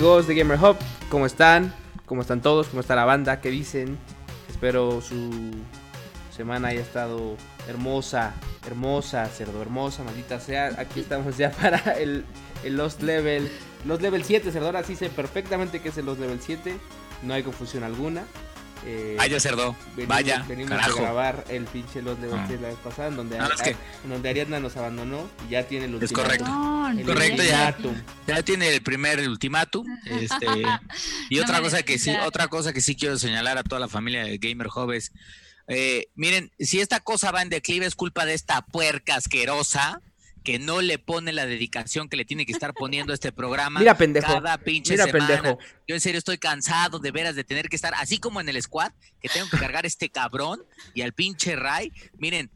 amigos de Gamer Hub? ¿Cómo están? ¿Cómo están todos? ¿Cómo está la banda? ¿Qué dicen? Espero su semana haya estado hermosa, hermosa, cerdo, hermosa, maldita sea. Aquí estamos ya para el, el Lost Level. Lost Level 7, cerdo. Ahora sí sé perfectamente que es el Lost Level 7. No hay confusión alguna. Eh, Vaya cerdo, venimos, vaya. Venimos carajo. a grabar el pinche Lost Level Ah. 7 la vez pasada, en donde, No, es que- en donde Ariadna nos abandonó y ya tiene el Es ultimátum. correcto. No, El Correcto, ya. ultimátum. Ya tiene el primer ultimátum. Este, y No otra cosa que sí, otra cosa que sí quiero señalar a toda la familia de Gamer Hub es, eh, miren, si esta cosa va en declive es culpa de esta puerca asquerosa que no le pone la dedicación que le tiene que estar poniendo a este programa. Mira, pendejo. Cada pinche Mira, semana. pendejo. Yo en serio estoy cansado de veras de tener que estar, así como en el squad, que tengo que cargar este cabrón y al pinche Ray. Miren,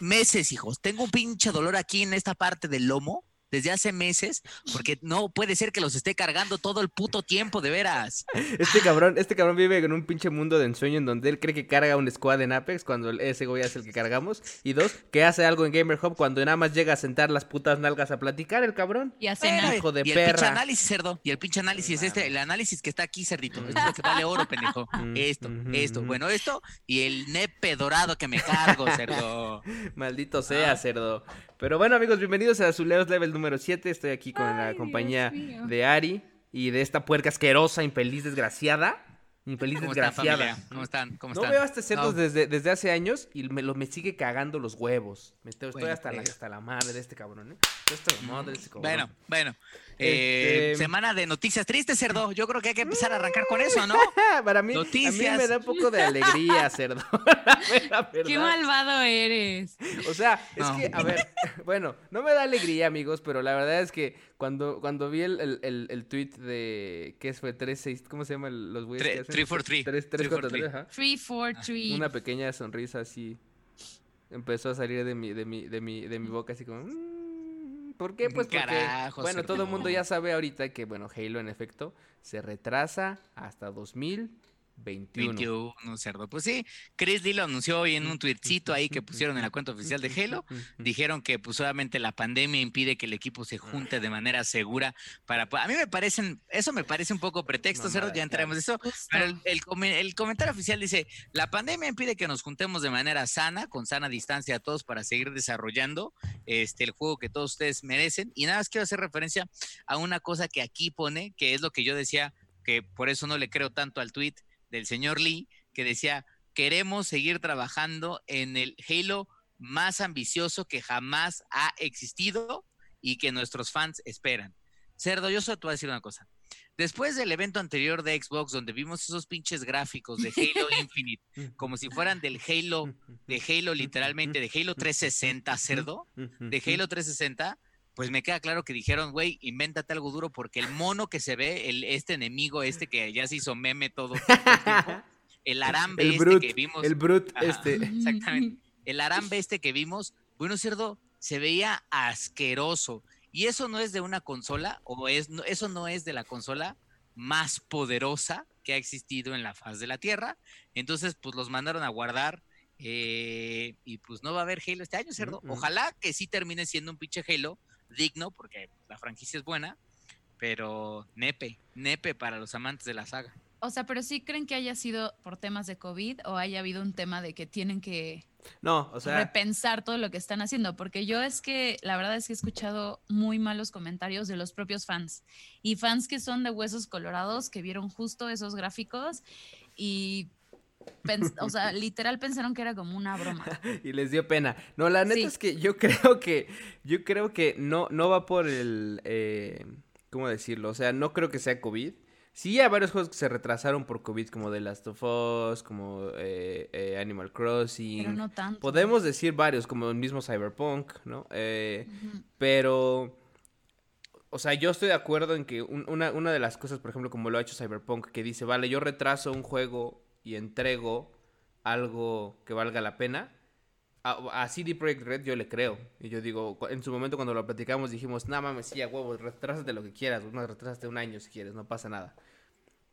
meses, hijos. Tengo un pinche dolor aquí en esta parte del lomo desde hace meses, porque no puede ser que los esté cargando todo el puto tiempo, de veras. Este cabrón, este cabrón vive en un pinche mundo de ensueño en donde él cree que carga un squad en Apex cuando el- ese güey es el que cargamos. Y dos, que hace algo en Gamer Hub cuando nada más llega a sentar las putas nalgas a platicar el cabrón. Y cenar. Hijo de y el pinche perra. análisis, cerdo. Y el pinche análisis, este, el análisis que está aquí, cerdito. Esto es lo que vale oro, pendejo. Mm, Esto, esto. Bueno, esto y el nepe dorado que me cargo, cerdo. Maldito sea, cerdo. Pero bueno, amigos, bienvenidos a Zuleos Level número 7. Estoy aquí con la Ay, compañía Dios mío. de Ari y de esta puerca asquerosa, infeliz, desgraciada. Infeliz, ¿Cómo están, desgraciada. familia? ¿Cómo están? ¿Cómo No están? veo a este cerdo No. desde, desde hace años y me, lo, me sigue cagando los huevos. Me estoy, estoy Bueno, hasta, la, eh. hasta la madre de este cabrón, ¿eh? Estoy hasta la madre de este cabrón. Bueno, bueno. Eh, Este- Semana de noticias tristes, cerdo. Yo creo que hay que empezar a arrancar con eso, ¿no? Para mí, a mí Noticias. me da un poco de alegría, cerdo. Qué malvado eres. O sea, es No. que, a ver, bueno, no me da alegría, amigos, pero la verdad es que cuando, cuando vi el, el, el, el tweet de, ¿qué fue? 3, 6, ¿cómo se llaman los güeyes? Tre- que hacen? 343. 3, 3, 4, 3, ajá. 3, 4, 3. Una pequeña sonrisa así empezó a salir de mi, de mi, de mi, de mi boca así como... ¿Por qué? Pues porque, bueno, todo el mundo ya sabe ahorita que, bueno, Halo en efecto se retrasa hasta 2021. 21, cerdo. Pues sí, Chris Lee lo anunció hoy en un tweetcito ahí que pusieron en la cuenta oficial de Halo. Dijeron que pues obviamente la pandemia impide que el equipo se junte de manera segura para... A mí me parecen, eso me parece un poco pretexto, cerdo, ya entraremos de eso. Pero el, el come- el comentario oficial dice, la pandemia impide que nos juntemos de manera sana, con sana distancia a todos para seguir desarrollando este, el juego que todos ustedes merecen. Y nada más quiero hacer referencia a una cosa que aquí pone, que es lo que yo decía, que por eso no le creo tanto al tweet del señor Lee, que decía, queremos seguir trabajando en el Halo más ambicioso que jamás ha existido y que nuestros fans esperan. Cerdo, yo solo te voy a decir una cosa. Después del evento anterior de Xbox, donde vimos esos pinches gráficos de Halo Infinite, como si fueran del Halo, de Halo literalmente, de Halo 360, cerdo, de Halo 360, pues me queda claro que dijeron, güey, invéntate algo duro porque el mono que se ve, el, este enemigo, este que ya se hizo meme todo, todo el tiempo, el arambe El este Brut, que vimos, el Brut, Ajá. este... exactamente. el arambe este que vimos, bueno, cerdo, se veía asqueroso. Y eso no es de una consola, o es, no- eso no es de la consola más poderosa que ha existido en la faz de la Tierra. Entonces, pues los mandaron a guardar. eh, y pues no va a haber Halo este año, cerdo. Ojalá que sí termine siendo un pinche Halo digno, porque la franquicia es buena. Pero nepe, nepe para los amantes de la saga. O sea, pero sí creen que haya sido por temas de COVID o haya habido un tema de que tienen que No, o sea... repensar todo lo que están haciendo. Porque yo es que, la verdad es que he escuchado muy malos comentarios de los propios fans. Y fans que son de huesos colorados, que vieron justo esos gráficos y, pens- o sea, literal pensaron que era como una broma. y les dio pena. No, la neta Sí. es que yo creo que, yo creo que no, no va por el, eh, ¿cómo decirlo? O sea, no creo que sea COVID. Sí, hay varios juegos que se retrasaron por COVID, como The Last of Us, como eh, eh, Animal Crossing. Pero no tanto. Podemos decir varios, como el mismo Cyberpunk, ¿no? Eh, pero, o sea, yo estoy de acuerdo en que un- una, una de las cosas, por ejemplo, como lo ha hecho Cyberpunk, que dice, vale, yo retraso un juego y entrego algo que valga la pena. A, a CD Projekt Red yo le creo. Y yo digo, en su momento cuando lo platicamos dijimos, no mames, sí, a huevo, retrásate lo que quieras, no, retrásate un año si quieres, no pasa nada.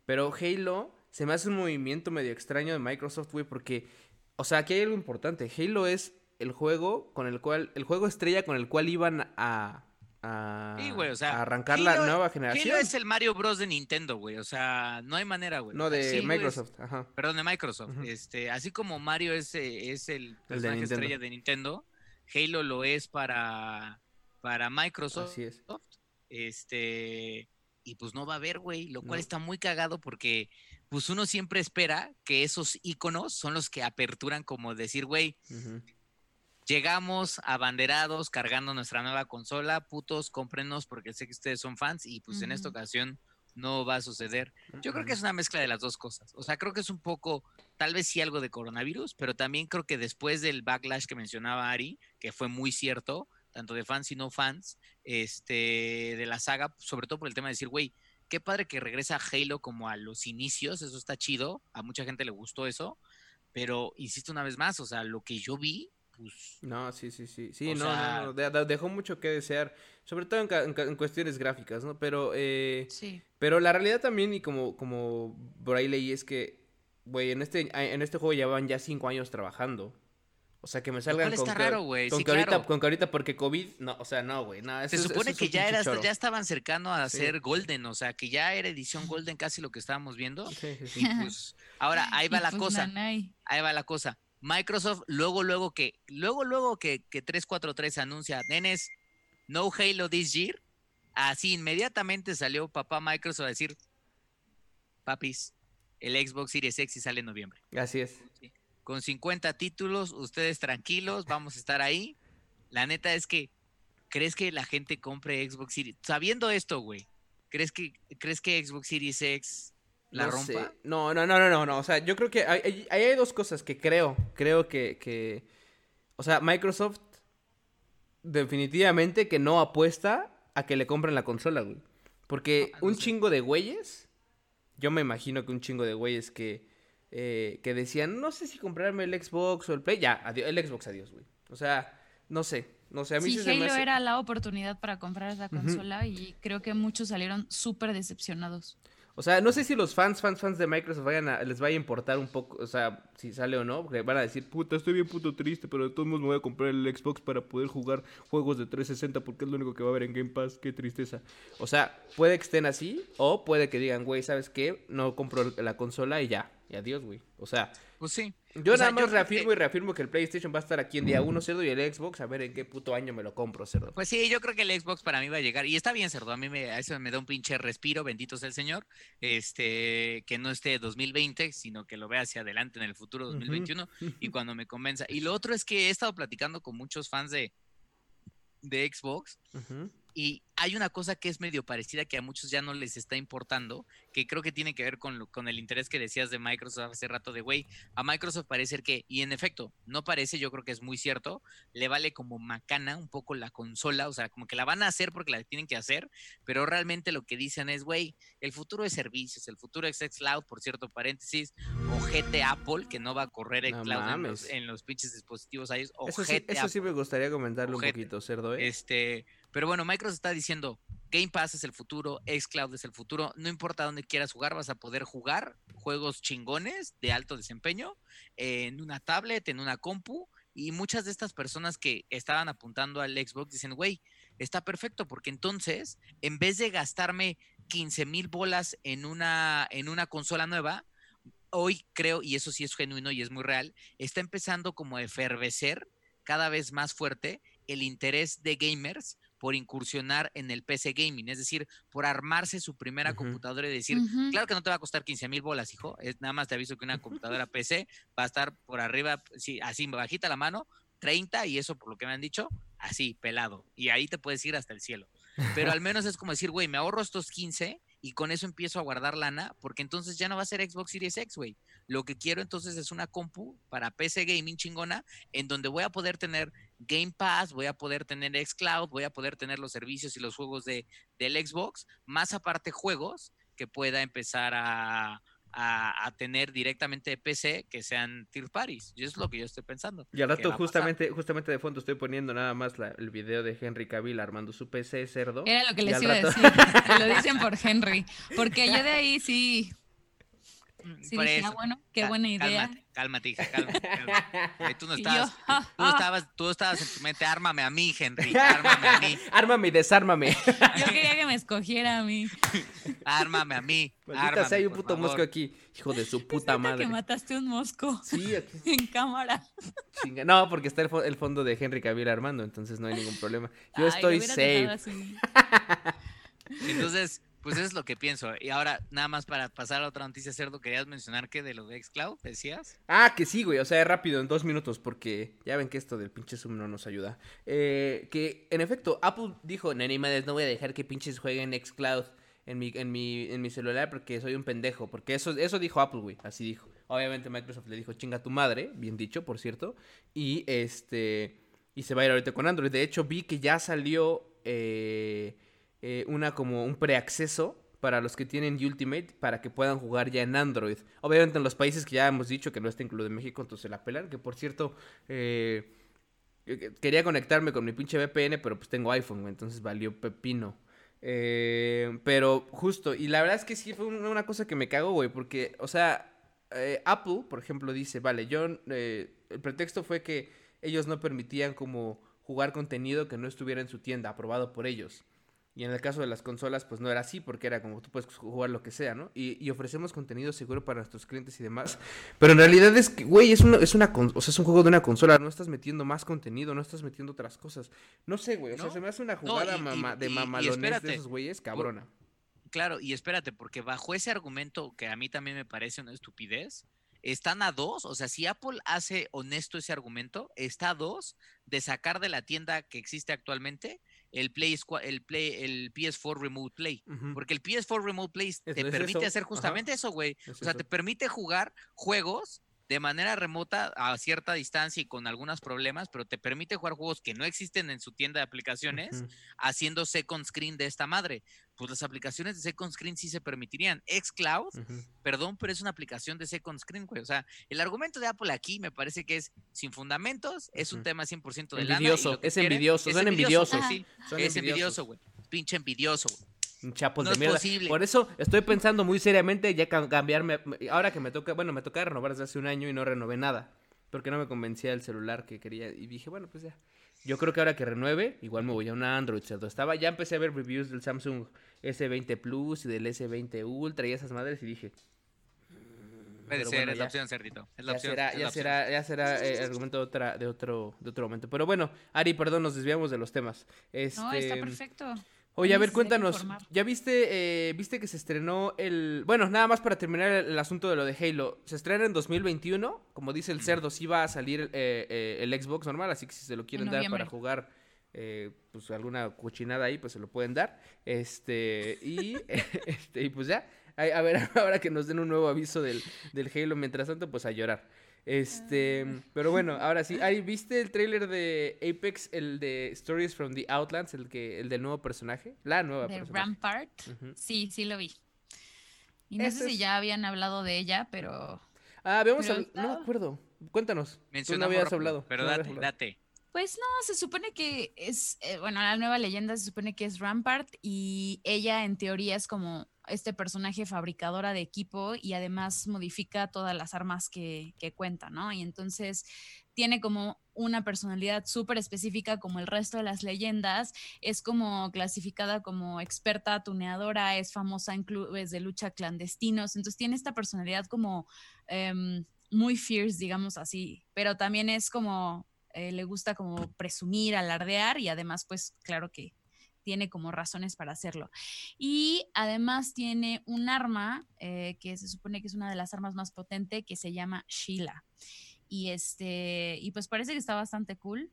Pero Halo se me hace un movimiento medio extraño de Microsoft, güey, porque, o sea, aquí hay algo importante. Halo es el juego con el cual, el juego estrella con el cual iban a a, Sí, güey, o sea, a arrancar la nueva generación. Halo es el Mario Bros de Nintendo, güey. O sea, no hay manera, güey. No, de Así, güey, es- Microsoft. Ajá. Perdón, de Microsoft. Este, así como Mario es, eh, es el personaje Nintendo. estrella de Nintendo, Halo lo es para, para Microsoft. Así es. Este, y pues no va a haber, güey, lo cual No. está muy cagado porque pues uno siempre espera que esos iconos son los que aperturan como decir, güey. Llegamos abanderados cargando nuestra nueva consola, putos, cómprenos porque sé que ustedes son fans y pues en esta ocasión no va a suceder. Yo creo que es una mezcla de las dos cosas. O sea, creo que es un poco, tal vez sí algo de coronavirus, pero también creo que después del backlash que mencionaba Ari, que fue muy cierto, tanto de fans y no fans, este, de la saga, sobre todo por el tema de decir, güey, qué padre que regresa Halo como a los inicios, eso está chido, a mucha gente le gustó eso, pero insisto una vez más, o sea, lo que yo vi, pues No, sí, sí, sí. Sí, no, sea- no, no, de- de- dejó mucho que desear, sobre todo en, cuestiones gráficas, ¿no? Pero, eh, Sí. pero la realidad también, y como, como por ahí leí, es que, güey, en este, en este juego llevan ya cinco años trabajando. O sea, que me salgan con está que, con sí, que ahorita, claro. con que ahorita porque COVID, no, o sea, no, güey, no, Se es- supone que ya era, ya estaban cercano a Sí. ser Golden, o sea, que ya era edición Golden casi lo que estábamos viendo. Sí, sí, sí. Y pues, ahora ahí va Y la pues, cosa, nanay. ahí va la cosa. Microsoft, luego, luego que, luego, luego que, que 343 anuncia, nenes, no Halo this year, así inmediatamente salió papá Microsoft a decir, papis, el Xbox Series X sale en noviembre. Así es. Con 50 títulos, ustedes tranquilos, vamos a estar ahí. La neta es que, ¿crees que la gente compre Xbox Series? Sabiendo esto, güey, ¿crees que, ¿crees que Xbox Series X la no rompa? sé. No, no, no, no, no, no. O sea, yo creo que hay, hay- ahí hay dos cosas que creo. Creo que, que. O sea, Microsoft definitivamente que no apuesta a que le compren la consola, güey. Porque no un sé. chingo de güeyes. Yo me imagino que un chingo de güeyes que. eh, que decían, no sé si comprarme el Xbox o el Play. Ya, adiós, el Xbox, adiós, güey. O sea, no sé. No sé, a mí Sí, sí se me Halo hace- era la oportunidad para comprar esa consola y creo que muchos salieron súper decepcionados. O sea, no sé si los fans, fans, fans de Microsoft vayan a, les vaya a importar un poco, o sea, si sale o no, porque van a decir, puta, estoy bien puto triste, pero de todos modos me voy a comprar el Xbox para poder jugar juegos de 360 porque es lo único que va a haber en Game Pass, qué tristeza. O sea, puede que estén así, o puede que digan, güey, ¿sabes qué? No compro la consola y ya, y adiós, güey. O sea, Pues sí. Yo O sea, nada más yo reafirmo que- y reafirmo que el PlayStation va a estar aquí en día uno, cerdo, y el Xbox, a ver en qué puto año me lo compro, cerdo. Pues sí, yo creo que el Xbox para mí va a llegar. Y está bien, cerdo. A mí me, a eso me da un pinche respiro, bendito sea el Señor. Este, que no esté 2020, sino que lo vea hacia adelante en el futuro 2021 y cuando me convenza. Y lo otro es que he estado platicando con muchos fans de, de Xbox Ujú. Y hay una cosa que es medio parecida que a muchos ya no les está importando, que creo que tiene que ver con, lo- con el interés que decías de Microsoft hace rato de, güey, a Microsoft parece ser que, y en efecto, no parece, yo creo que es muy cierto, le vale como macana un poco la consola, o sea, como que la van a hacer porque la tienen que hacer, pero realmente lo que dicen es, güey, el futuro es servicios, el futuro es xCloud, por cierto, paréntesis, o GT Apple, que no va a correr No xCloud en los, en los pinches dispositivos iOS, o Eso, sí, eso sí me gustaría comentarle un poquito, cerdo, ¿eh? Este, pero bueno, Microsoft está diciendo, Game Pass es el futuro, xCloud es el futuro, no importa dónde quieras jugar, vas a poder jugar juegos chingones de alto desempeño en una tablet, en una compu, y muchas de estas personas que estaban apuntando al Xbox dicen, güey, está perfecto, porque entonces, en vez de gastarme 15 mil bolas en una, en una consola nueva, hoy creo, y eso sí es genuino y es muy real, está empezando como a efervecer cada vez más fuerte el interés de gamers por incursionar en el PC gaming, es decir, por armarse su primera computadora y decir, claro que no te va a costar 15 mil bolas, hijo, es nada más te aviso que una computadora PC va a estar por arriba, sí, así bajita la mano, 30 y eso por lo que me han dicho, así, pelado, y ahí te puedes ir hasta el cielo. Pero al menos es como decir, güey, me ahorro estos 15 y con eso empiezo a guardar lana, porque entonces ya no va a ser Xbox Series X, güey. Lo que quiero entonces es una compu para PC gaming chingona, en donde voy a poder tener Game Pass, voy a poder tener xCloud, voy a poder tener los servicios y los juegos de, del Xbox, más aparte juegos que pueda empezar a, a- a tener directamente de PC que sean third parties. Y eso es lo que yo estoy pensando. Y al rato pasar. justamente, justamente de fondo estoy poniendo nada más la- el video de Henry Cavill armando su PC cerdo. Era lo que les iba a rato- decir. lo dicen por Henry. Porque yo de ahí sí. Mm, Sí, por dije, ah, bueno, qué buena idea. Cálmate, cálmate, hija, cálmate. cálmate. Tú no Y yo, estabas, "Ja, tú ja". estabas, tú estabas en tu mente, ármame a mí, Henry, ármame a mí, Ármame y desármame. Yo quería que me escogiera a mí. ármame a mí, Maldita ármame, sea, hay un puto favor. mosco aquí. Hijo de su puta madre. que mataste un mosco Sí, aquí. en cámara. chinga. No, porque está el, fo- el fondo de Henry Cavill Armando, entonces no hay ningún problema. Yo Ay, estoy safe. Entonces, pues eso es lo que pienso. Y ahora, nada más para pasar a otra noticia, Cerdo, querías mencionar que de lo de Xcloud, decías. Ah, que sí, güey. O sea, rápido, en dos minutos, porque ya ven que esto del pinche Zoom no nos ayuda. Eh, que, en efecto, Apple dijo, no, ni madres, no voy a dejar que pinches jueguen Xcloud en mi, en mi, en mi celular porque soy un pendejo. Porque eso, eso dijo Apple, güey. Así dijo. Obviamente Microsoft le dijo, chinga tu madre, bien dicho, por cierto. Y este... Y se va a ir ahorita con Android. De hecho, vi que ya salió eh, eh, una como un preacceso para los que tienen Ultimate para que puedan jugar ya en Android. Obviamente en los países que ya hemos dicho que no está incluido en México, entonces la pelan. Que por cierto, eh, eh, quería conectarme con mi pinche VPN, pero pues tengo iPhone, entonces valió pepino. Eh, pero justo, y la verdad es que sí fue un- una cosa que me cagó, güey, porque, o sea, eh, Apple, por ejemplo, dice, vale, yo, eh, el pretexto fue que ellos no permitían como jugar contenido que no estuviera en su tienda, aprobado por ellos. Y en el caso de las consolas, pues no era así, porque era como tú puedes jugar lo que sea, ¿no? Y, y ofrecemos contenido seguro para nuestros clientes y demás. Pero en realidad es que, güey, es, una, es, una o sea, es un juego de una consola, no estás metiendo más contenido, no estás metiendo otras cosas. No sé, güey, o sea, No, se me hace una no, jugada y- mama- de y- mamalones de esos güeyes, cabrona. Claro, y espérate, porque bajo ese argumento, que a mí también me parece una estupidez, están a dos, o sea, si Apple hace honesto ese argumento, está a dos de sacar de la tienda que existe actualmente el Play, el Play, el PS4 Remote Play. Porque el PS4 Remote Play te es permite hacer ajá. justamente eso, güey. Es O sea, eso. te permite jugar juegos de manera remota a cierta distancia y con algunos problemas, pero te permite jugar juegos que no existen en su tienda de aplicaciones Ujú. haciendo second screen de esta madre. Pues las aplicaciones de second screen sí se permitirían. Xcloud, Ujú. perdón, pero es una aplicación de second screen, güey. O sea, el argumento de Apple aquí me parece que es sin fundamentos, es un Ujú. tema 100% de lana. y Envidioso, lo que es quieren- envidioso, es son güey, envidiosos. sí, Son es envidiosos. envidioso, güey. Pinche envidioso, güey. Chapos No de es mierda. posible. Por eso estoy pensando muy seriamente ya ca- cambiarme. Ahora que me toca, bueno, me toca renovar desde hace un año y no renové nada. Porque no me convencía el celular que quería. Y dije, bueno, pues ya. Yo creo que ahora que renueve, igual me voy a una Android. Estaba, ya empecé a ver reviews del Samsung S20 Plus y del S20 Ultra y esas madres y dije, Puede Pero ser, bueno, es la ya. opción, cerdito. Es la ya opción. será, es ya la opción. será, ya será eh, argumento de otra, de otro, de otro momento. Pero bueno, Ari, perdón, nos desviamos de los temas. Este, No, está perfecto. Oye, a ver, cuéntanos. ¿ya viste, eh, viste que se estrenó el... Bueno, nada más para terminar el, el asunto de lo de Halo. Se estrena en 2021, como dice el cerdo, sí va a salir eh, eh, el Xbox normal, así que si se lo quieren dar para jugar eh, pues alguna cochinada ahí, pues se lo pueden dar. Este, y, este, y pues ya, a, a ver, ahora que nos den un nuevo aviso del, del Halo, mientras tanto, pues a llorar. Este, pero bueno, ahora sí, Ari, ¿viste el tráiler de Apex, el de Stories from the Outlands, el que, el del nuevo personaje? La nueva De personaje. Rampart. Sí, sí lo vi. Y no sé si es- ya habían hablado de ella, pero Ah, habíamos Pero habl- no me acuerdo. Cuéntanos. Tú no habías hablado. Pero no date, date. Pues no, se supone que es, eh, bueno, la nueva leyenda se supone que es Rampart y ella en teoría es como este personaje fabricadora de equipo y además modifica todas las armas que, que cuenta, ¿no? Y entonces tiene como una personalidad súper específica como el resto de las leyendas, es como clasificada como experta tuneadora, es famosa en clubes de lucha clandestinos, entonces tiene esta personalidad como em, muy fierce, digamos así, pero también es como eh, le gusta como presumir, alardear y además pues claro que tiene como razones para hacerlo. Y además tiene un arma eh, que se supone que es una de las armas más potentes que se llama Sheila. Y este, y pues parece que está bastante cool.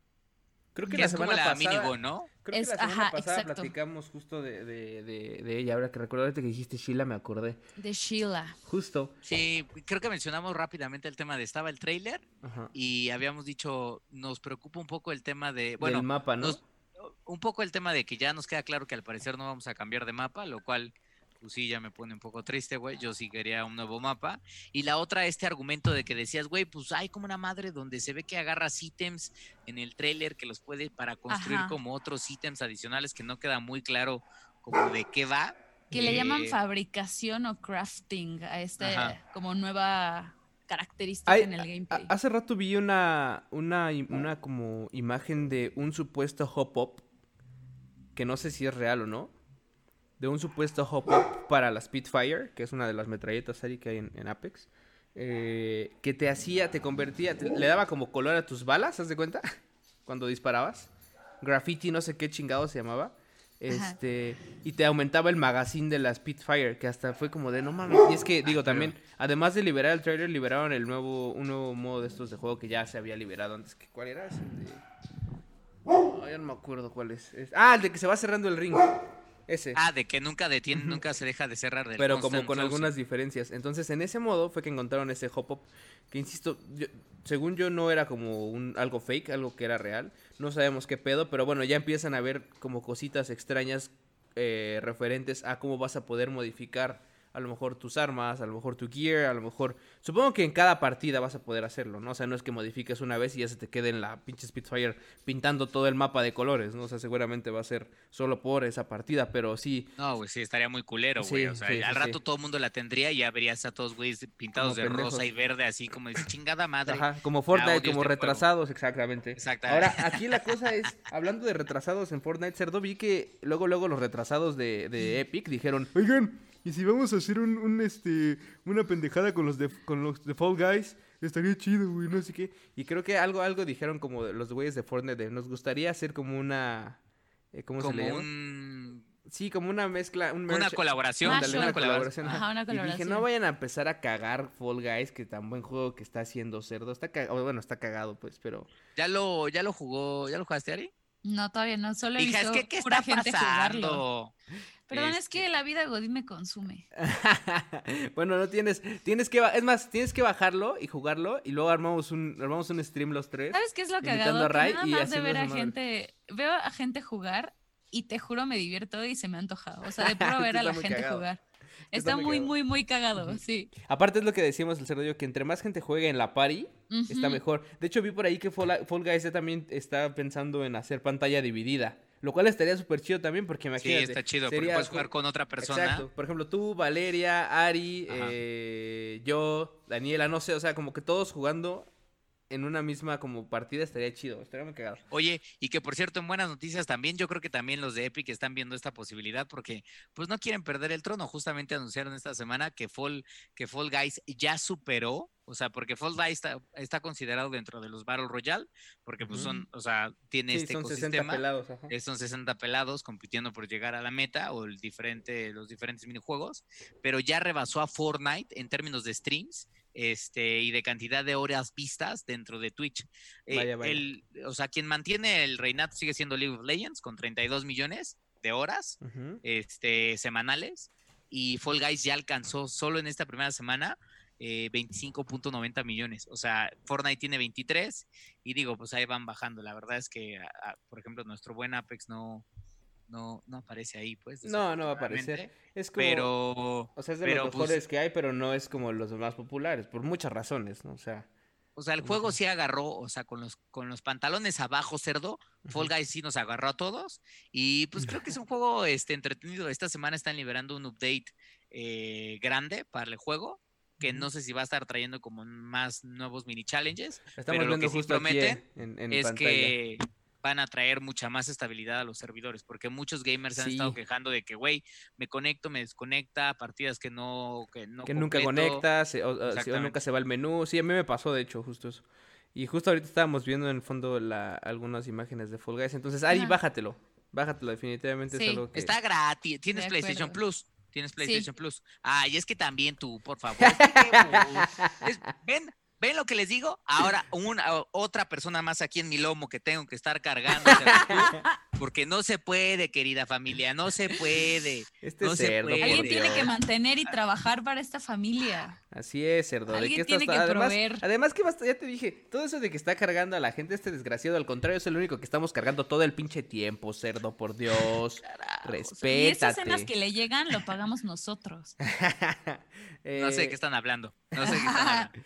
Creo que Que la es como semana la pasada. ¿no? Creo Es- que la semana ajá, pasada exacto. platicamos justo de, de, de, de ella. Ahora que recuerdo que dijiste Sheila, me acordé. De Sheila. Justo. Sí, creo que mencionamos rápidamente el tema de estaba el tráiler Ajá. y habíamos dicho, nos preocupa un poco el tema de, bueno, Del mapa, ¿no? nos- un poco el tema de que ya nos queda claro que al parecer no vamos a cambiar de mapa, lo cual, pues sí, ya me pone un poco triste, güey. Yo sí quería un nuevo mapa. Y la otra, este argumento de que decías, güey, pues hay como una madre donde se ve que agarras ítems en el tráiler que los puede para construir Ajá. como otros ítems adicionales que no queda muy claro como de qué va. Que le llaman Eh, fabricación o crafting a este Ajá. como nueva característica en el gameplay. hace rato vi una, una, im- una como imagen de un supuesto hop-up, que no sé si es real o no, de un supuesto hop-up para la Spitfire, que es una de las metralletas Ari que hay en, en Apex, eh, que te hacía, te convertía, te- le daba como color a tus balas, ¿haz de cuenta? Cuando disparabas. Graffiti, no sé qué chingado se llamaba. Este, y te aumentaba el magazine de la Spitfire, que hasta fue como de no mames. Y es que, digo, también, además de liberar el trailer, liberaron el nuevo, un nuevo modo de estos de juego que ya se había liberado antes. que ¿Cuál era? ese? De... Ya no me acuerdo cuál es. Es- Ah, el de que se va cerrando el ring. Ese. Ah, de que nunca detiene, nunca se deja de cerrar del Pero como con closing. algunas diferencias. Entonces, en ese modo fue que encontraron ese hop-up. Que insisto, yo- según yo no era como un algo fake, algo que era real. No sabemos qué pedo, pero bueno, ya empiezan a ver como cositas extrañas eh, referentes a cómo vas a poder modificar a lo mejor tus armas, a lo mejor tu gear, a lo mejor... Supongo que en cada partida vas a poder hacerlo, ¿no? O sea, no es que modifiques una vez y ya se te quede en la pinche Spitfire pintando todo el mapa de colores, ¿no? O sea, seguramente va a ser solo por esa partida, pero sí... No, güey, sí, estaría muy culero, güey. Sí, o sea, sí, al sí, rato todo el mundo la tendría y ya verías a todos, güeyes, pintados Como de pendejos. rosa y verde, así como dice, chingada madre. Ajá, como Fortnite, odio como este juego. retrasados, exactamente. Exacto. Ahora, aquí la cosa es, hablando de retrasados en Fortnite, Cerdo, vi que luego, luego los retrasados de, de Epic dijeron, oigan, ¿y si vamos a hacer un, un, este, una pendejada con los de, con los de Fall Guys? Estaría chido, güey, no sé qué. Y creo que algo, algo dijeron como los güeyes de Fortnite, de, nos gustaría hacer como una... eh, ¿Cómo se le como llama? un... Sí, como una mezcla, un Una colaboración. Una colaboración. Ajá, una Y dije, colaboración. no vayan a empezar a cagar Fall Guys, que tan buen juego que está haciendo Cerdo. Está cagado, bueno, está cagado, pues, pero... ¿Ya lo, ya lo jugó, ya lo jugaste, Ari? No, todavía no, solo he Hija, es visto que, ¿qué pura está gente jugarlo. Perdón, es Este, que la vida Godín me consume. bueno, no tienes, tienes que, es más, tienes que bajarlo y jugarlo y luego armamos un, armamos un stream los tres. ¿Sabes qué es lo que nada y más de ver a gente, veo a gente jugar y te juro me divierto y se me antoja. O sea, de puro ver a la gente cagado. jugar. Está está muy muy, cagado. muy, cagado, sí. Aparte es lo que decíamos el cerdo yo, que entre más gente juegue en la party, está mejor. De hecho, vi por ahí que Fall, Fall Guys también está pensando en hacer pantalla dividida. Lo cual estaría súper chido también, porque Sí, imagínate. está chido, porque sería puedes co- jugar con otra persona. Exacto. Por ejemplo, tú, Valeria, Ari, eh, yo, Daniela, no sé, o sea, como que todos jugando en una misma como partida estaría chido, estaría muy cagado. Oye, y que por cierto, en buenas noticias también, yo creo que también los de Epic están viendo esta posibilidad porque pues no quieren perder el trono. Justamente anunciaron esta semana que Fall, que Fall Guys ya superó, o sea, porque Fall Guys está, está considerado dentro de los Battle Royale, porque pues son, o sea, tiene Sí, este son 60 ecosistema. pelados, ajá. Son 60 pelados compitiendo por llegar a la meta o el diferente, los diferentes minijuegos, pero ya rebasó a Fortnite en términos de streams este, y de cantidad de horas vistas dentro de Twitch. Eh, Vaya, vaya. el- o sea, quien mantiene el reinato sigue siendo League of Legends con 32 millones de horas este, semanales y Fall Guys ya alcanzó solo en esta primera semana eh, 25.90 millones. O sea, Fortnite tiene 23 y digo, pues ahí van bajando. La verdad es que, a- a- por ejemplo, nuestro buen Apex no, no, no aparece ahí, pues. No, no va a aparecer. Es como, Pero, o sea, es de pero, los pues- mejores que hay, pero no es como los más populares, por muchas razones, ¿no? O sea, o sea, el juego sí agarró, o sea, con los, con los pantalones abajo, cerdo, Fall. Guys sí nos agarró a todos. Y pues creo que es un juego este, entretenido. Esta semana están liberando un update eh, grande para el juego, que no sé si va a estar trayendo como más nuevos mini challenges, estamos pero lo que sí justo aquí promete en, en es pantalla. que van a traer mucha más estabilidad a los servidores, porque muchos gamers se han estado Sí. quejando de que, güey, me conecto, me desconecta, partidas que no, que no que nunca conectas, eh, o, sí, nunca se va al menú. Sí, a mí me pasó, de hecho, justo eso. Y justo ahorita estábamos viendo en el fondo la, algunas imágenes de Fall Guys. Entonces, Ari, Ajá. bájatelo. Bájatelo, definitivamente Sí, es algo que... Está gratis. Tienes De PlayStation acuerdo. Plus. Tienes Sí. PlayStation Plus. Ay, es que también tú, por favor. es- ven, ven lo que les digo. Ahora, una, otra persona más aquí en mi lomo que tengo que estar cargando. porque no se puede, querida familia. No se puede. Este no se cerdo, puede. por Alguien tiene que mantener y trabajar para esta familia. Así es, cerdo. ¿De Alguien qué estás- tiene que además, proveer. además que basta, ya te dije, todo eso de que está cargando a la gente, este desgraciado, al contrario, es el único que estamos cargando todo el pinche tiempo, cerdo, por Dios. Carajo, Y esas cenas que le llegan lo pagamos nosotros. No sé de Eh, qué están hablando. No sé de qué están hablando.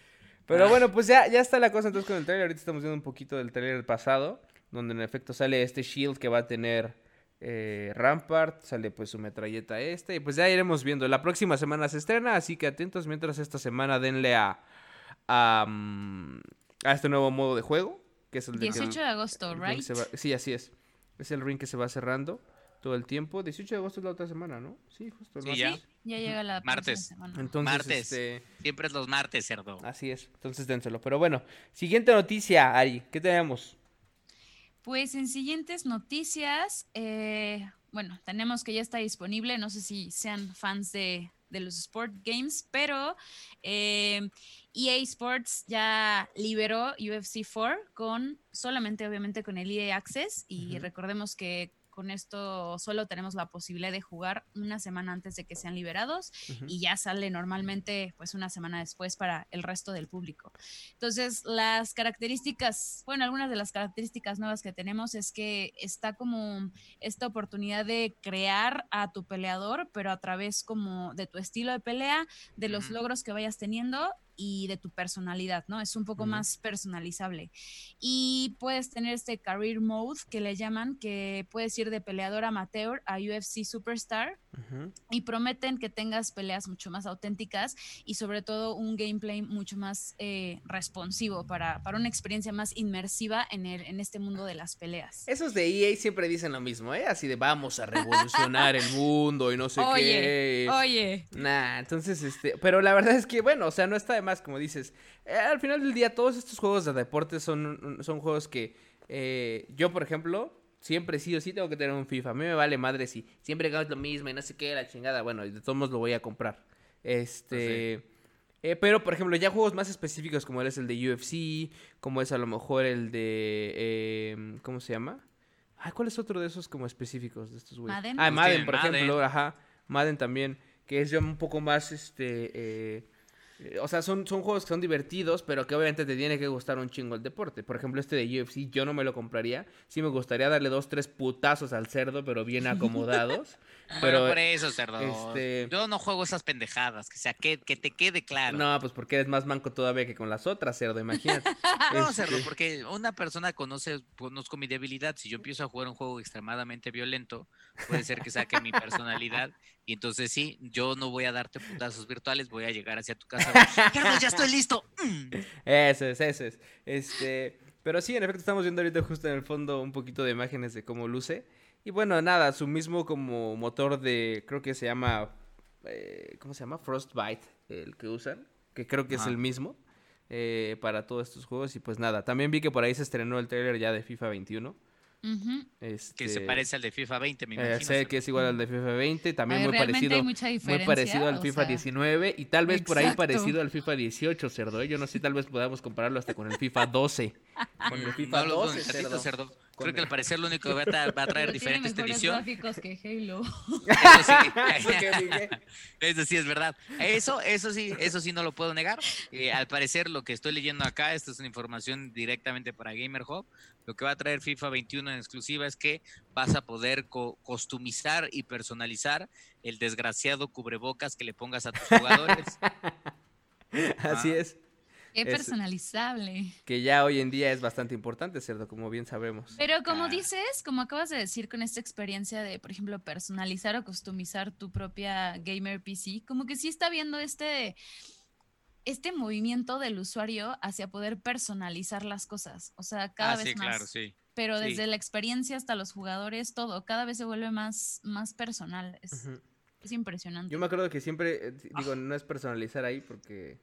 Pero bueno, pues ya, ya está la cosa entonces con el trailer. Ahorita estamos viendo un poquito del trailer pasado, donde en efecto sale este shield que va a tener eh, Rampart, sale pues su metralleta esta y pues ya iremos viendo. La próxima semana se estrena, así que atentos mientras esta semana denle a, a, mm, a este nuevo modo de juego, que es el de... 18 de agosto, right? va- sí, así es. Es el ring que se va cerrando todo el tiempo. 18 de agosto es la otra semana, ¿no? Sí, justo. el Sí, ya. Ya llega la Martes. Entonces, Martes. este, Siempre es los martes, cerdo. así es. Entonces dénselo. Pero bueno, siguiente noticia, Ari. ¿Qué tenemos? Pues en siguientes noticias, eh, bueno, tenemos que ya está disponible, no sé si sean fans de, de los Sport Games, pero eh, EA Sports ya liberó UFC 4 con solamente obviamente con el EA Access y recordemos que con esto solo tenemos la posibilidad de jugar una semana antes de que sean liberados y ya sale normalmente pues una semana después para el resto del público. Entonces, las características, bueno, algunas de las características nuevas que tenemos es que está como esta oportunidad de crear a tu peleador, pero a través como de tu estilo de pelea, de los logros que vayas teniendo y de tu personalidad, ¿no? Es un poco más personalizable. Y puedes tener este career mode que le llaman, que puedes ir de peleador amateur a UFC superstar Ujú. y prometen que tengas peleas mucho más auténticas y sobre todo un gameplay mucho más eh, responsivo para, para una experiencia más inmersiva en, el, en este mundo de las peleas. Esos de EA siempre dicen lo mismo, ¿eh? Así de vamos a revolucionar el mundo y no sé Oye, qué. oye, Nah, entonces, este, pero la verdad es que, bueno, o sea, no está de más, como dices. Eh, al final del día, todos estos juegos de deporte son, son juegos que eh, yo, por ejemplo, siempre sí o sí tengo que tener un FIFA. A mí me vale madre si siempre hago lo mismo y no sé qué, la chingada. Bueno, y de todos modos lo voy a comprar. Este. eh, pero, por ejemplo, ya juegos más específicos como es el de UFC, como es a lo mejor el de... eh, ¿Cómo se llama? Ay, ¿cuál es otro de esos como específicos de estos güeyes? Madden. Ah, Madden, por Madden. ejemplo, ajá. Madden también, que es ya un poco más, este... eh, o sea, son, son juegos que son divertidos, pero que obviamente te tiene que gustar un chingo el deporte. Por ejemplo, este de UFC yo no me lo compraría. Sí me gustaría darle dos, tres putazos al cerdo, pero bien acomodados. Pero pero, por eso, cerdo. este- Yo no juego esas pendejadas, que sea que, que te quede claro. No, pues porque eres más manco todavía que con las otras, cerdo, imagínate. No, Este, cerdo, porque una persona conoce, conozco mi debilidad. Si yo empiezo a jugar un juego extremadamente violento, puede ser que saque mi personalidad. Y entonces sí, yo no voy a darte putazos virtuales, voy a llegar hacia tu casa. Carlos, ya estoy listo. Mm. Eso es, eso es. Este, pero sí, en efecto, estamos viendo ahorita justo en el fondo un poquito de imágenes de cómo luce. Y bueno, nada, su mismo como motor de, creo que se llama, eh, ¿cómo se llama? Frostbite, el que usan, que creo que es el mismo eh, para todos estos juegos. Y pues nada, también vi que por ahí se estrenó el trailer ya de FIFA 21. Ujú. Este, Que se parece al de FIFA 20, me eh, imagino. sé cerdo. que es igual al de FIFA 20, también Ay, muy parecido. Muy parecido al FIFA sea, 19 y tal vez por ahí Exacto. parecido al FIFA 18, cerdo. ¿eh? Yo no sé, tal vez podamos compararlo hasta con el FIFA 12. Con el FIFA no los 12, dudes, tantito, cerdo. cerdo. Con Creo que al parecer lo único que va a, va a traer pero tiene diferente esta edición. gráficos que Halo. Eso sí. Eso que dije. Eso sí es verdad. Eso, eso sí, eso sí no lo puedo negar. Eh, al parecer, lo que estoy leyendo acá, esto es una información directamente para Gamer Hub. Lo que va a traer FIFA 21 en exclusiva es que vas a poder co- customizar y personalizar el desgraciado cubrebocas que le pongas a tus jugadores. Así Ah. es. Qué Es- personalizable. Que ya hoy en día es bastante importante, cerdo, como bien sabemos. Pero como Ah. dices, como acabas de decir con esta experiencia de, por ejemplo, personalizar o customizar tu propia gamer PC, como que sí está viendo este, este movimiento del usuario hacia poder personalizar las cosas. O sea, cada ah, vez sí, más. claro, sí. Pero sí. desde la experiencia hasta los jugadores, todo, cada vez se vuelve más, más personal. Es impresionante. Yo me acuerdo que siempre, eh, digo, no es personalizar ahí porque...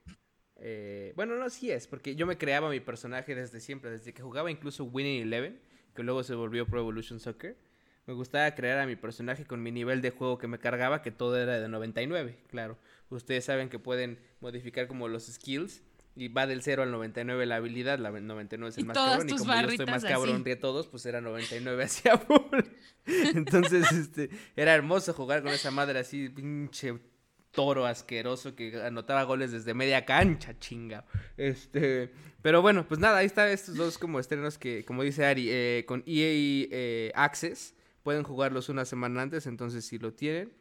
eh, bueno, no, sí es, porque yo me creaba mi personaje desde siempre, desde que jugaba incluso Winning Eleven, que luego se volvió Pro Evolution Soccer. Me gustaba crear a mi personaje con mi nivel de juego que me cargaba, que todo era de 99, claro. Ustedes saben que pueden modificar como los skills y va del 0 al 99 la habilidad, la 99 es el Y más todas cabrón y como yo estoy más cabrón de todos, pues era 99 hacia full. Entonces, este, era hermoso jugar con esa madre así, pinche toro asqueroso que anotaba goles desde media cancha, chinga. Este, pero bueno, pues nada, ahí está estos dos como estrenos que, como dice Ari, eh, con EA eh, Access pueden jugarlos una semana antes, entonces si lo tienen,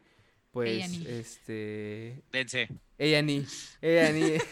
pues A&E. este Dense. A&E, A&E,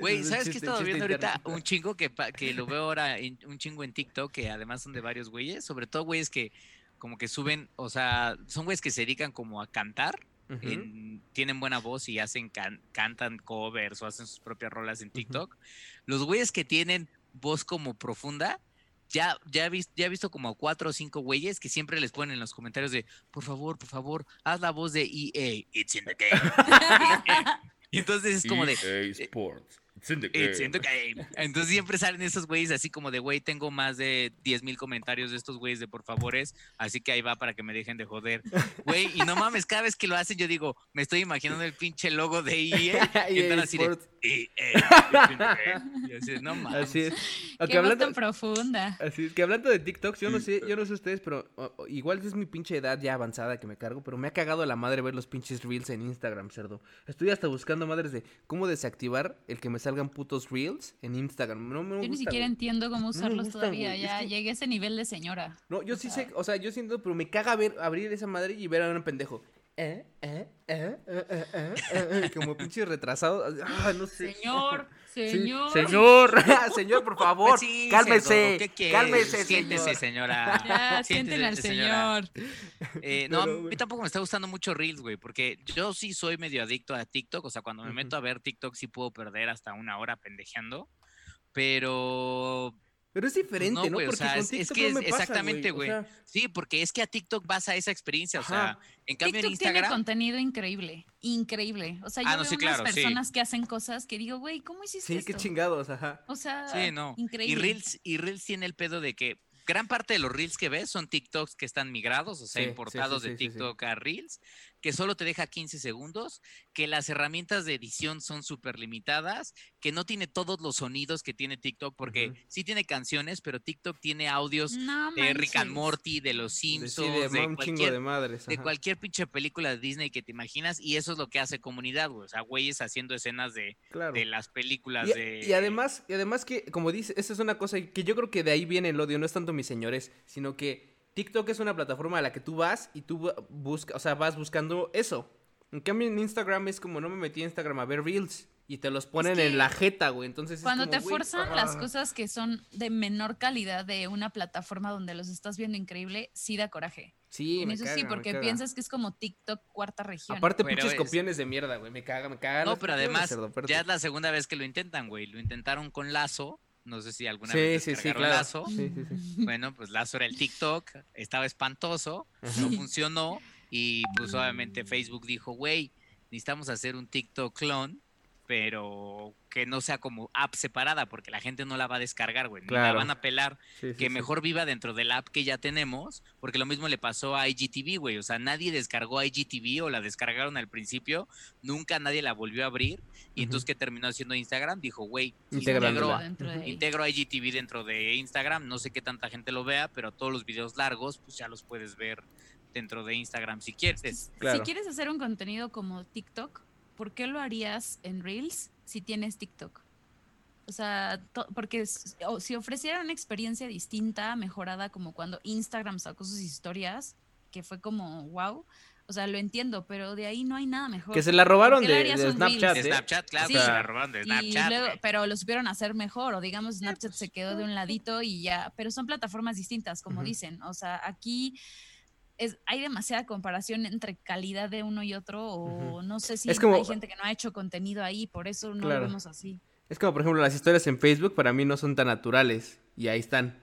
Güey, ¿sabes qué he estado viendo ahorita? interno. Un chingo que, que lo veo ahora, en- un chingo en TikTok, que además son de varios güeyes, sobre todo güeyes que como que suben, o sea, son güeyes que se dedican como a cantar, En- tienen buena voz y hacen can- cantan covers o hacen sus propias rolas en TikTok. Los güeyes que tienen voz como profunda, ya, ya, he vis- ya he visto como cuatro o cinco güeyes que siempre les ponen en los comentarios de, por favor, por favor, haz la voz de EA, it's in the game. y entonces es como de, EA Sports. It's in the It's in the game. game. Entonces siempre salen esos güeyes así como de, güey, tengo más de 10 mil comentarios de estos güeyes de por favores, así que ahí va para que me dejen de joder. Güey, y no mames, cada vez que lo hacen yo digo, me estoy imaginando el pinche logo de EA y EA están así de, Sports. EA, it's in the game. Y así de, no mames. Así es. Qué hablando, tan profunda. así es que hablando de TikToks, yo no sé, yo no sé ustedes, pero o- o- igual es mi pinche edad ya avanzada que me cargo, pero me ha cagado la madre ver los pinches reels en Instagram, cerdo. Estoy hasta buscando madres de cómo desactivar el que me salgan putos reels en Instagram. No me Yo ni siquiera güey. entiendo cómo usarlos gusta, todavía. güey, es Ya que- llegué a ese nivel de señora. No, yo O sí sea- sé, o sea, yo siento, pero me caga ver abrir esa madre y ver a un pendejo. Eh, eh, eh, eh, eh, eh, eh, como pinche retrasado. Ah, no sé. Señor, Sí, señor. señor, señor, por favor, Pues sí, cálmese, cálmese, Siéntese, señor. señora. Al Siéntese, señora. señor. Eh, no, a mí tampoco me está gustando mucho Reels, güey, porque yo sí soy medio adicto a TikTok, o sea, cuando me meto a ver TikTok sí puedo perder hasta una hora pendejeando, pero Pero es diferente, no, ¿no? güey, o Porque sea, con es- que no me es pasa, exactamente, O güey. sea, sí, porque es que a TikTok vas a esa experiencia, o sea, en cambio en TikTok tiene contenido increíble, increíble. O sea, yo Ah, no, veo sí, unas claro, sí. personas que hacen cosas que digo, güey, ¿cómo hiciste sí, esto? qué chingados, ajá. O sea, sí, no. increíble. Y Reels, y Reels tiene el pedo de que gran parte de los Reels que ves son TikToks que están migrados, o sea, Sí, sí, importados sí, de sí, sí, sí. TikTok a Reels, que solo te deja 15 segundos, que las herramientas de edición son súper limitadas, que no tiene todos los sonidos que tiene TikTok, porque sí tiene canciones, pero TikTok tiene audios No de Rick and. Morty, de los De, sí, Simpsons, de, de, cualquier de madres. de cualquier pinche película de Disney que te imaginas, y eso es lo que hace comunidad, güey. O sea, güeyes haciendo escenas de, Claro. de las películas Y, de. y además, y además que, como dice, esa es una cosa que yo creo que de ahí viene el odio, no es tanto mis señores, sino que TikTok es una plataforma a la que tú vas y tú buscas, o sea, vas buscando eso. En cambio en Instagram es como no me metí a Instagram a ver reels y te los ponen que en la jeta, güey. Entonces es Cuando como, te forzan las cosas que son de menor calidad de una plataforma donde los estás viendo increíble, sí da coraje. Sí, En me eso caga, sí, me porque caga. piensas que es como TikTok cuarta región. Aparte Pero pinches es- copiones de mierda, güey, me caga, me caga. No, pero además, cerdo, ya es la segunda vez que lo intentan, güey. Lo intentaron con Lazo. No sé si alguna Sí, vez sí, sí, claro. Lazo. Sí, sí, sí. Bueno, pues Lazo era el TikTok, estaba espantoso, no funcionó. Y pues obviamente Facebook dijo, güey, necesitamos hacer un TikTok clon, pero que no sea como app separada, porque la gente no la va a descargar, güey. ni La Claro. van a pelar. Sí, sí, que sí. mejor viva dentro de la app que ya tenemos, porque lo mismo le pasó a IGTV, güey. O sea, nadie descargó IGTV o la descargaron al principio, nunca nadie la volvió a abrir. Y entonces, ¿qué terminó haciendo Instagram? Dijo, güey, integro, de IGTV dentro de Instagram. No sé qué tanta gente lo vea, pero todos los videos largos, pues ya los puedes ver dentro de Instagram si quieres. Claro. Si quieres hacer un contenido como TikTok, ¿por qué lo harías en Reels si tienes TikTok? O sea, to- porque si ofreciera una experiencia distinta, mejorada, como cuando Instagram sacó sus historias, que fue como wow. O sea, lo entiendo, pero de ahí no hay nada mejor. Que se la robaron ¿Por qué le de, Snapchat, ¿eh? Snapchat, claro, Sí. se la robaron de Snapchat. luego- pero lo supieron hacer mejor, o digamos, Snapchat se quedó de un ladito y ya, pero son plataformas distintas, como dicen. O sea, aquí es, hay demasiada comparación entre calidad de uno y otro, o no sé si Es como- hay gente que no ha hecho contenido ahí, por eso no Claro. lo vemos así. Es como, por ejemplo, las historias en Facebook para mí no son tan naturales. Y ahí están.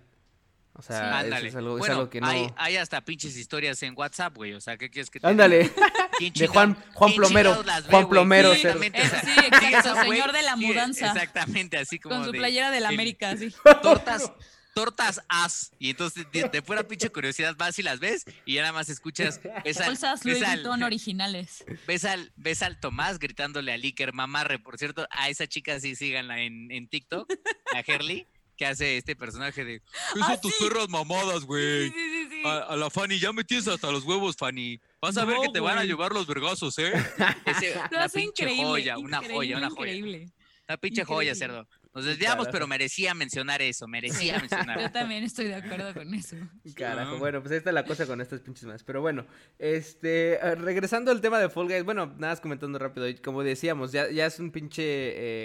O sea, Sí. es algo, es algo que no. hay, hay hasta pinches historias en WhatsApp, güey. O sea, ¿qué quieres que te diga? Ándale. ¿Quién De Juan- Juan Plomero, ve, Juan? Plomero, Sí, exactamente, o sea, Eh, sí, exacto, señor de la sí, mudanza. Exactamente, así como Con su de playera de la el- América, así. tortas, tortas as. Y entonces de, de pura pinche curiosidad vas y las ves y ya nada más escuchas, ves al, Bolsas Louis al- Vuitton originales. ves al, ves al Tomás gritándole a Iker mamarre. Por cierto, a esa chica sí síganla en, en TikTok, a Herly, que hace este personaje de ¿Qué son Ah, tus sí. perras mamadas, güey? sí, sí, sí. A, a la Fanny, ya me tienes hasta los huevos, Fanny. Vas a ver que te van a llevar los vergazos, ¿eh? Ese- una pinche increíble. joya, una joya, una joya. increíble. Una pinche joya, cerdo. Nos desviamos, Carajo. pero merecía mencionar eso, merecía Yo mencionar. también estoy de acuerdo con eso. Carajo, No. bueno, pues ahí está la cosa con estas pinches más. Pero bueno, este, eh, regresando al tema de Fall Guys, bueno, nada más comentando rápido, como decíamos, ya, ya es un pinche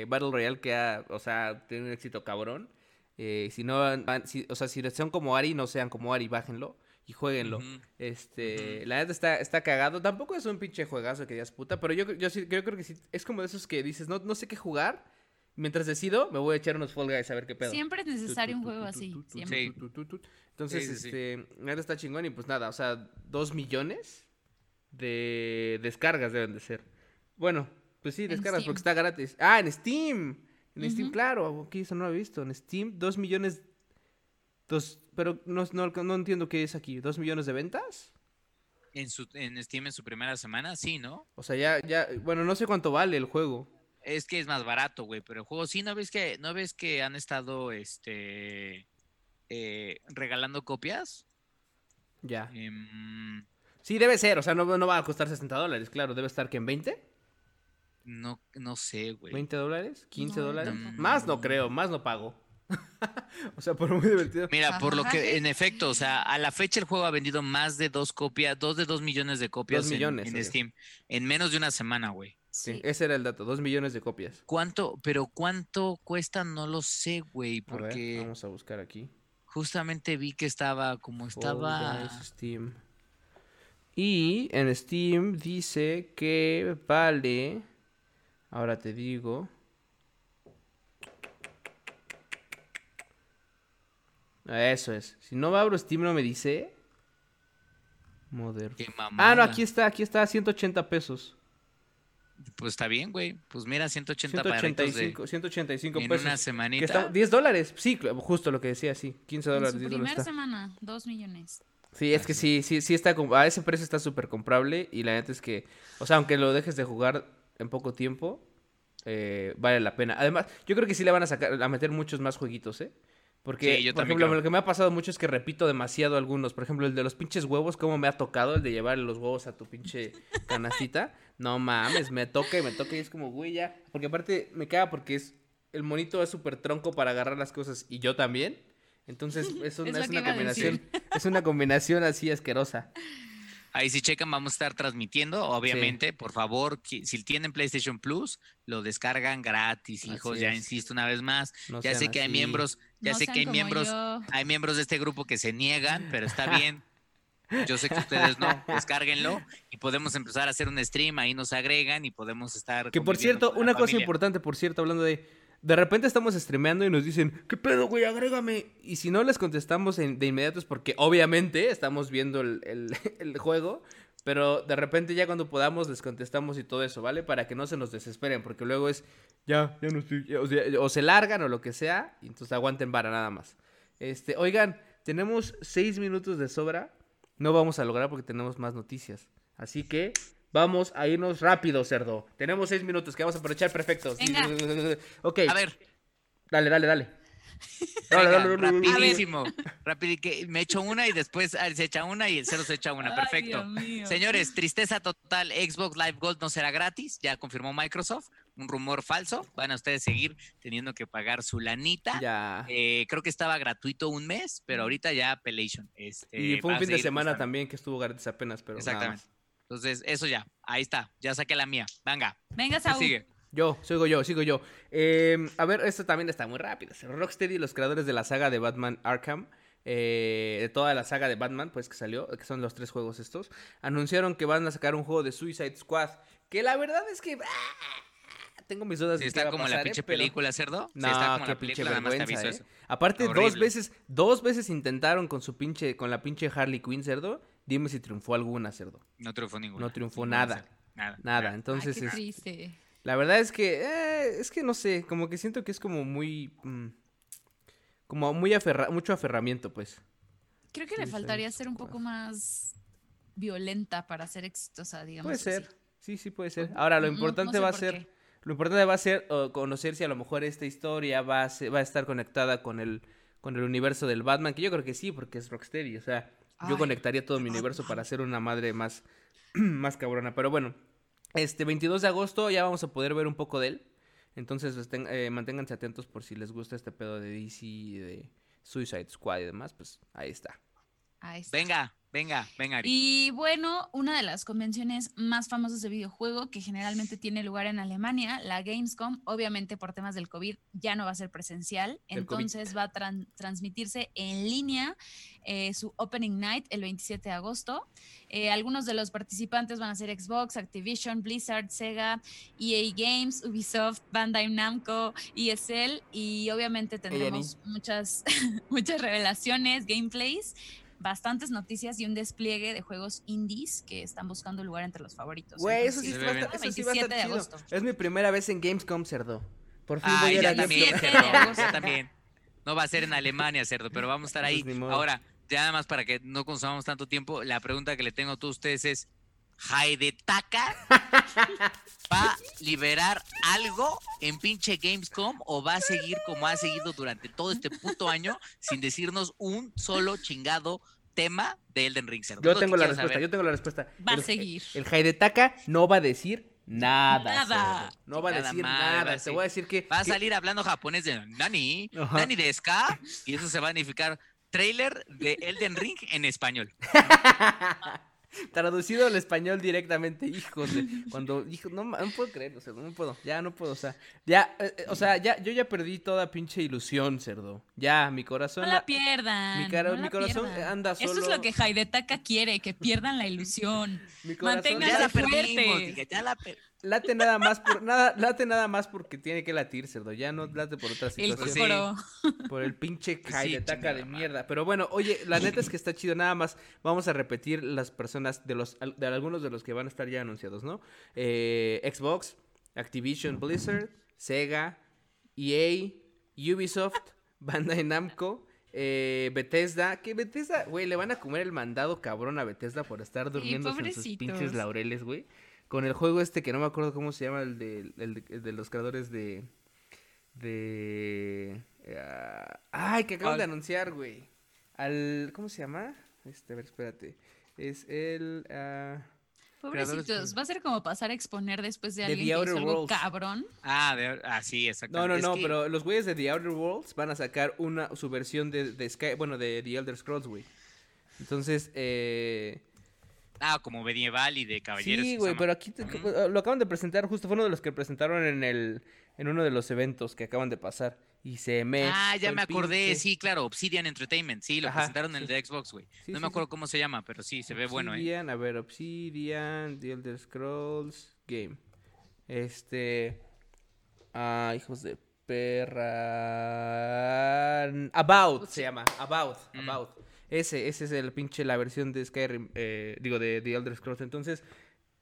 eh, Battle Royale que ha, o sea, tiene un éxito cabrón. Eh, si no, van- si- o sea, si son como Ari, no sean como Ari, bájenlo y jueguenlo. Este, la neta está, está cagado. Tampoco es un pinche juegazo que digas puta, pero yo, yo, sí, yo creo que sí, es como de esos que dices, no, no sé qué jugar. Mientras decido, me voy a echar unos Fall Guys a ver qué pedo. Siempre es necesario un juego así. Siempre. Entonces, este, neta está chingón y pues nada, o sea, dos millones de descargas deben de ser. Bueno, pues sí, descargas porque está gratis. Ah, en Steam. En Steam, claro. Aquí eso no lo he visto. En Steam, dos millones. Dos, pero no, no, no entiendo qué es aquí. ¿Dos millones de ventas? En, su, en Steam en su primera semana, sí, ¿no? O sea, ya, ya, bueno, no sé cuánto vale el juego. Es que es más barato, güey, pero el juego sí, ¿no ves que, no ves que han estado, este, eh, regalando copias? Ya. Em, Sí, debe ser. O sea, no, no va a costar 60 dólares, claro. Debe estar que en 20. no, no sé, güey. ¿20 dólares? ¿15 No, dólares? Más no creo, más no pago. o sea, por muy divertido. Mira, por lo que, en efecto, o sea, a la fecha el juego ha vendido más de dos copias, dos de dos millones de copias Dos en- millones, en, ok. Steam, en menos de una semana, güey. Sí, Sí. ese era el dato, dos millones de copias. ¿Cuánto, pero cuánto cuesta? No lo sé, güey, A ver, porque vamos a buscar aquí. justamente vi que estaba como estaba... Steam. Y en Steam dice que vale. Ahora te digo. Eso es. Si no abro Steam, no me dice. Mother. Qué Ah, no, aquí está, aquí está, 180 pesos. Pues está bien, güey. Pues mira, 180 paritos de 185, 185 en pesos. una Que semanita. está, 10 dólares. Sí, justo lo que decía, sí. 15 En dólares, su 10 primera semana, dos millones. Sí, es que sí, sí, sí está, a ese precio está súper comprable y la neta es que, o sea, aunque lo dejes de jugar en poco tiempo, eh, vale la pena. Además, yo creo que sí le van a sacar, a meter muchos más jueguitos, ¿eh? Porque, Sí, yo por también ejemplo, creo. lo que me ha pasado mucho es que repito demasiado algunos. Por ejemplo, el de los pinches huevos, cómo me ha tocado el de llevar los huevos a tu pinche canastita. No mames, me toca y me toca y es como, güey, ya. Porque aparte me caga porque es, el monito es súper tronco para agarrar las cosas y yo también. Entonces es, un- Es una combinación, es una combinación así asquerosa. Ahí si checan, vamos a estar transmitiendo. Obviamente, por favor, si tienen PlayStation Plus, lo descargan gratis, hijos. Ya insisto una vez más. No ya sé que hay miembros, ya No sé que hay miembros, yo. hay miembros de este grupo que se niegan, pero está bien. Yo sé que ustedes no, descárguenlo y podemos empezar a hacer un stream, ahí nos agregan y podemos estar. Que por cierto, una cosa familia. importante, por cierto, hablando de. De repente estamos streameando y nos dicen, ¿qué pedo, güey? Agrégame. Y si no les contestamos en- de inmediato es porque obviamente estamos viendo el, el- el juego. Pero de repente ya cuando podamos les contestamos y todo eso, ¿vale? Para que no se nos desesperen, porque luego es, ya, ya no estoy, ya", o, sea, o se largan o lo que sea, y entonces aguanten vara nada más. Este, oigan, tenemos seis minutos de sobra, no vamos a lograr porque tenemos más noticias. Así que vamos a irnos rápido, cerdo. Tenemos seis minutos que vamos a aprovechar perfecto. Venga. Ok, A ver, dale, dale, dale. Dale, dale, dale, dale, dale. rapidísimo. rapidi- que me echo una y después ah, se echa una y el cero se echa una. Perfecto. Señores, tristeza total, Xbox Live Gold no será gratis, ya confirmó Microsoft, un rumor falso, van a ustedes seguir teniendo que pagar su lanita. Ya. Eh, creo que estaba gratuito un mes, pero ahorita ya Appellation. Este, Y fue un fin de semana costando. también que estuvo gratis apenas, pero nada Exactamente. más. Entonces, eso ya, ahí está, ya saqué la mía. Venga, Venga, ¿qué Saúl. sigue? Yo, sigo yo, sigo yo. Eh, a ver, esto también está muy rápido. Rocksteady, los creadores de la saga de Batman Arkham, eh, de toda la saga de Batman, pues que salió, que son los tres juegos estos, anunciaron que van a sacar un juego de Suicide Squad. Que la verdad es que ah, tengo mis dudas Sí, de qué está va a como pasar, la ¿eh? pinche Pero- película, cerdo. Sí, No, está como la pinche película, nada más te vergüenza, aviso ¿eh? eso. Aparte, dos veces, dos veces intentaron con su pinche, con la pinche Harley Quinn, cerdo. Dime si triunfó alguna, cerdo. No triunfó ninguna. No triunfó ninguna, nada. Nada. Nada, nada. entonces Ay, qué es- triste. la verdad es que, eh, es que no sé, como que siento que es como muy, mm, como muy aferra, mucho aferramiento, pues. Creo que le faltaría ser un poco más violenta para ser exitosa, digamos. Puede así. ser, sí, sí puede ser. Ahora, lo No- no importante sé va a ser, qué. Lo importante va a ser uh, conocer si a lo mejor esta historia va a, ser- va a estar conectada con el, con el universo del Batman, que yo creo que sí, porque es Rocksteady, o sea, yo conectaría todo mi universo para ser una madre más, más cabrona, pero bueno, este 22 de agosto ya vamos a poder ver un poco de él. Entonces, pues, ten- eh, manténganse atentos por si les gusta este pedo de DC, y de Suicide Squad y demás, pues ahí está. Venga, venga, venga. Ari. Y bueno, una de las convenciones más famosas de videojuego que generalmente tiene lugar en Alemania, la Gamescom, obviamente por temas del COVID ya no va a ser presencial, Del COVID. entonces va a tran- transmitirse en línea eh, su Opening Night el 27 de agosto. Eh, algunos de los participantes van a ser Xbox, Activision, Blizzard, Sega, EA Games, Ubisoft, Bandai Namco, ESL y obviamente tendremos muchas, muchas revelaciones, gameplays bastantes noticias y un despliegue de juegos indies que están buscando lugar entre los favoritos. Güey, eso sí, estar, bien. eso sí va a estar 27 de chido. agosto. Es mi primera vez en Gamescom, cerdo. Por fin voy Ay, a ir también, Gamescom. 17 de cerdo. Ya también. No va a ser en Alemania, cerdo, pero vamos a estar ahí. Pues. Ahora, ya nada más para que no consumamos tanto tiempo, la pregunta que le tengo a todos ustedes es: ¿Haidetaka va a liberar algo en pinche Gamescom o va a seguir como ha seguido durante todo este puto año sin decirnos un solo chingado tema de Elden Ring? cerdo? Yo tengo la respuesta, saber. yo tengo la respuesta. Va a seguir. El Haidetaka no va a decir nada. Nada. cerdo. No va a decir madre, va nada. Te voy a decir que. Va a que- salir hablando japonés de Nani, Ajá. Nani de Ska, y eso se va a significar trailer de Elden Ring en español. Traducido al español directamente, hijos de cuando hijo, no, no puedo creerlo, cerdo, no puedo, ya no puedo, o sea, ya, eh, eh, o sea, ya, yo ya perdí toda pinche ilusión, cerdo, ya, mi corazón, No la pierdan. mi cara- no mi corazón pierdan. anda Eso es solo- lo que Haidetaka quiere, que pierdan la ilusión. mi corazón manténganse Ya la fuerte. perdimos, ya la per- late nada más por, nada, late nada más porque tiene que latir, cerdo, ya no late por otra El situación, sí. coro. por el pinche Pues sí, Haidetaka chingada de mierda, pero bueno, oye, la neta es que está chido, nada más, vamos a repetir las personas de los, de algunos de los que van a estar ya anunciados, ¿no? Eh, Xbox, Activision Blizzard, Sega, EA, Ubisoft, Bandai Namco, eh, Bethesda, que Bethesda, güey, le van a comer el mandado cabrón a Bethesda por estar durmiendo en sus pinches laureles, güey. Con el juego este que no me acuerdo cómo se llama, el de, el de, el de los creadores de... De... ah, ay, que acaban de anunciar, güey. Al... ¿Cómo se llama? Este, a ver, espérate. Es el... ah, Pobrecitos, va a ser como pasar a exponer después de De alguien The que hizo algo Worlds. cabrón. Ah, de- ah, sí, No, exactamente. no, Es no, que- pero los güeyes de The Outer Worlds van a sacar una su versión de, de Sky, bueno, de The Elder Scrolls, güey. Entonces, eh... Ah, como medieval y de caballeros. Sí, güey, pero aquí te- lo acaban de presentar, justo fue uno de los que presentaron en el en uno de los eventos que acaban de pasar y se me Ah, ya me acordé, pinche- sí, claro, Obsidian Entertainment, sí, lo Ajá, presentaron en el de Xbox, güey. Sí, no sí, me acuerdo cómo se llama, pero sí, se ve bueno, ¿eh? Obsidian, a ver, Obsidian, The Elder Scrolls Game. Este ah, hijos de perra About se llama, About, Mm. Ese, ese es el pinche la versión de Skyrim, eh, digo de The Elder Scrolls. Entonces,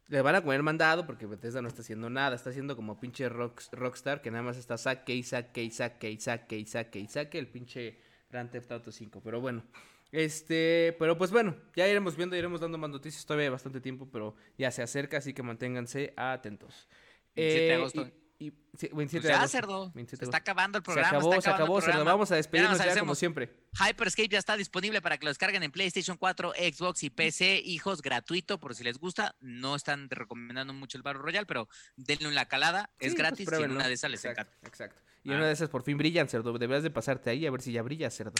le van a comer mandado porque Bethesda no está haciendo nada, está haciendo como pinche rock, Rockstar que nada más está saque y saque y saque y saque y saque y saque el pinche Grand Theft Auto 5, pero bueno. Este, pero pues bueno, ya iremos viendo, iremos dando más noticias, todavía hay bastante tiempo, pero ya se acerca, así que manténganse atentos. 27 de Eh, agosto. Y- sí, 27 Pues ya, cerdo. 27 Se está acabando el Se programa. acabó, está se acabó, cerdo. Vamos a despedirnos nos ya como siempre. Hyperscape ya está disponible para que lo descarguen en PlayStation 4, Xbox y PC, hijos, gratuito, por si les gusta. No están recomendando mucho el Battle Royale, pero denle una calada, Sí, es pues gratis y en una de esas les Exacto, encanta. Exacto. Y Ah. una de esas por fin brillan, cerdo. Deberías de pasarte ahí a ver si ya brilla, cerdo.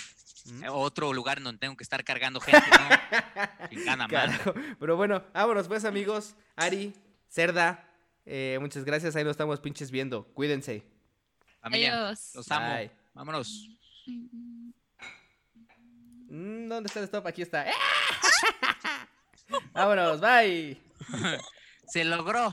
¿Mm? Eh, Otro lugar donde tengo que estar cargando gente, ¿no? Carajo. Pero bueno, vámonos pues amigos. Ari, Cerda, eh, muchas gracias. Ahí nos estamos pinches viendo. Cuídense. Familia, Adiós. los amo. Bye. Vámonos. Mm, ¿Dónde está el stop? Aquí está. vámonos, bye. Se logró.